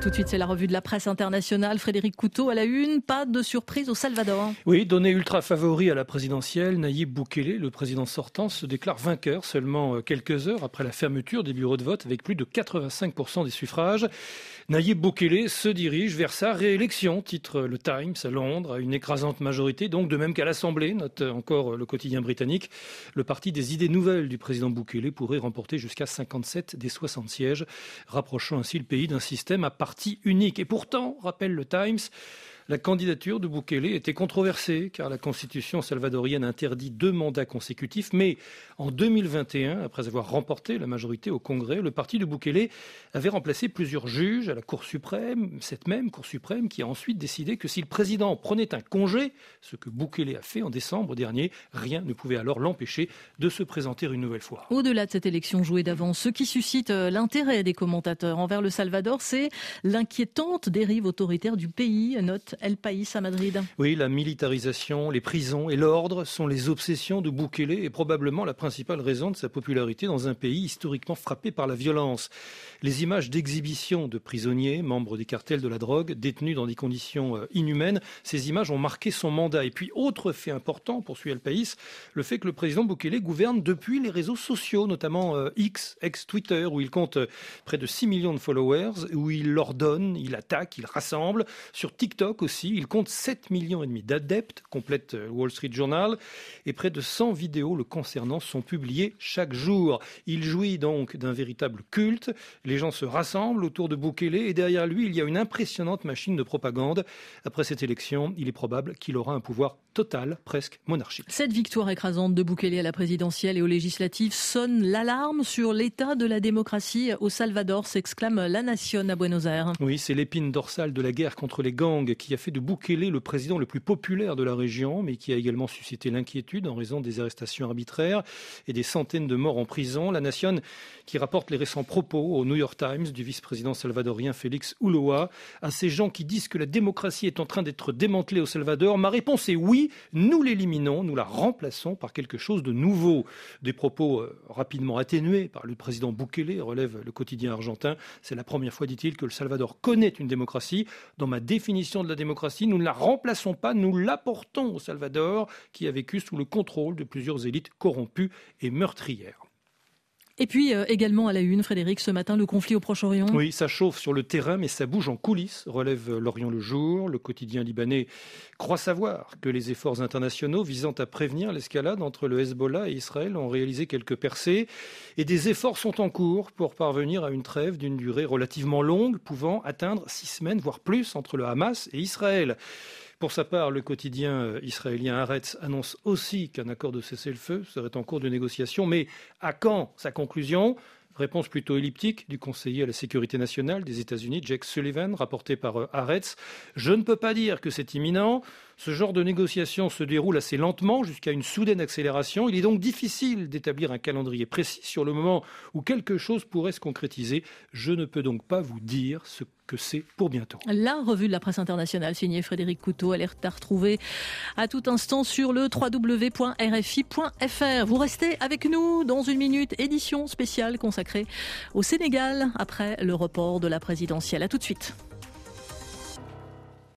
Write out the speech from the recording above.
Tout de suite, c'est la revue de la presse internationale. Frédéric Couteau à la une. Pas de surprise au Salvador. Oui, donné ultra favori à la présidentielle, Naïb Boukele, le président sortant, se déclare vainqueur seulement euh, quelques heures après la fermeture des bureaux de vote avec plus de 85% des suffrages. Naïb Boukele se dirige vers sa réélection, titre le Times à Londres, à une écrasante majorité, donc de même qu'à l'Assemblée, note encore le quotidien britannique. Le parti des idées nouvelles du président Boukele pourrait remporter jusqu'à 57 des 60 sièges, rapprochant ainsi le pays d'un système à unique. Et pourtant, rappelle le Times, la candidature de Bukele était controversée car la constitution salvadorienne interdit deux mandats consécutifs, mais en 2021, après avoir remporté la majorité au Congrès, le parti de Bukele avait remplacé plusieurs juges à la Cour suprême, cette même Cour suprême qui a ensuite décidé que si le président prenait un congé, ce que Bukele a fait en décembre dernier, rien ne pouvait alors l'empêcher de se présenter une nouvelle fois. Au-delà de cette élection jouée d'avance, ce qui suscite euh, l'intérêt des commentateurs envers le Salvador, c'est l'inquiétante dérive autoritaire du pays, note El País à Madrid. Oui, la militarisation, les prisons et l'ordre sont les obsessions de Bukele et probablement la principale raison de sa popularité dans un pays historiquement frappé par la violence. Les images d'exhibition de prisonniers, membres des cartels de la drogue, détenus dans des conditions euh, inhumaines, ces images ont marqué son mandat. Et puis, autre fait important, poursuit El País, le fait que le président Bukele gouverne depuis les réseaux sociaux, notamment euh, X, ex-Twitter, où il compte euh, près de 6 millions de followers, où il ordonne, il attaque, il rassemble. Sur TikTok aussi, il compte 7 millions et demi d'adeptes, complète euh, Wall Street Journal, et près de 100 vidéos le concernant sont publiées chaque jour. Il jouit donc d'un véritable culte. Les gens se rassemblent autour de Bukele et derrière lui, il y a une impressionnante machine de propagande. Après cette élection, il est probable qu'il aura un pouvoir total, presque monarchique. Cette victoire écrasante de Bukele à la présidentielle et aux législatives sonne l'alarme sur l'état de la démocratie au Salvador, s'exclame la nation à Buenos Aires. Oui, c'est l'épine dorsale de la guerre contre les gangs qui a fait de Bukele le président le plus populaire de la région, mais qui a également suscité l'inquiétude en raison des arrestations arbitraires et des centaines de morts en prison. La Nation qui rapporte les récents propos au New York Times du vice-président salvadorien Félix Ulloa à ces gens qui disent que la démocratie est en train d'être démantelée au Salvador. Ma réponse est oui, nous l'éliminons, nous la remplaçons par quelque chose de nouveau. Des propos euh, rapidement atténués par le président Bukele, relève le quotidien argentin. C'est la première fois, dit-il, que le Salvador connaît une démocratie. Dans ma définition de la démocratie, nous ne la remplaçons pas, nous l'apportons au Salvador, qui a vécu sous le contrôle de plusieurs élites corrompues et meurtrières. Et puis euh, également à la une, Frédéric, ce matin, le conflit au Proche-Orient. Oui, ça chauffe sur le terrain, mais ça bouge en coulisses, relève l'Orient le jour. Le quotidien libanais croit savoir que les efforts internationaux visant à prévenir l'escalade entre le Hezbollah et Israël ont réalisé quelques percées. Et des efforts sont en cours pour parvenir à une trêve d'une durée relativement longue, pouvant atteindre six semaines, voire plus, entre le Hamas et Israël. Pour sa part, le quotidien euh, israélien Haaretz annonce aussi qu'un accord de cessez-le-feu serait en cours de négociation. Mais à quand sa conclusion? Réponse plutôt elliptique du conseiller à la sécurité nationale des États-Unis, Jake Sullivan, rapporté par euh, Haaretz. Je ne peux pas dire que c'est imminent. Ce genre de négociation se déroule assez lentement jusqu'à une soudaine accélération. Il est donc difficile d'établir un calendrier précis sur le moment où quelque chose pourrait se concrétiser. Je ne peux donc pas vous dire ce c'est pour bientôt. La revue de la presse internationale signée Frédéric Couteau, alerte à retrouver à tout instant sur le www.rfi.fr. Vous restez avec nous dans une minute, édition spéciale consacrée au Sénégal après le report de la présidentielle. À tout de suite.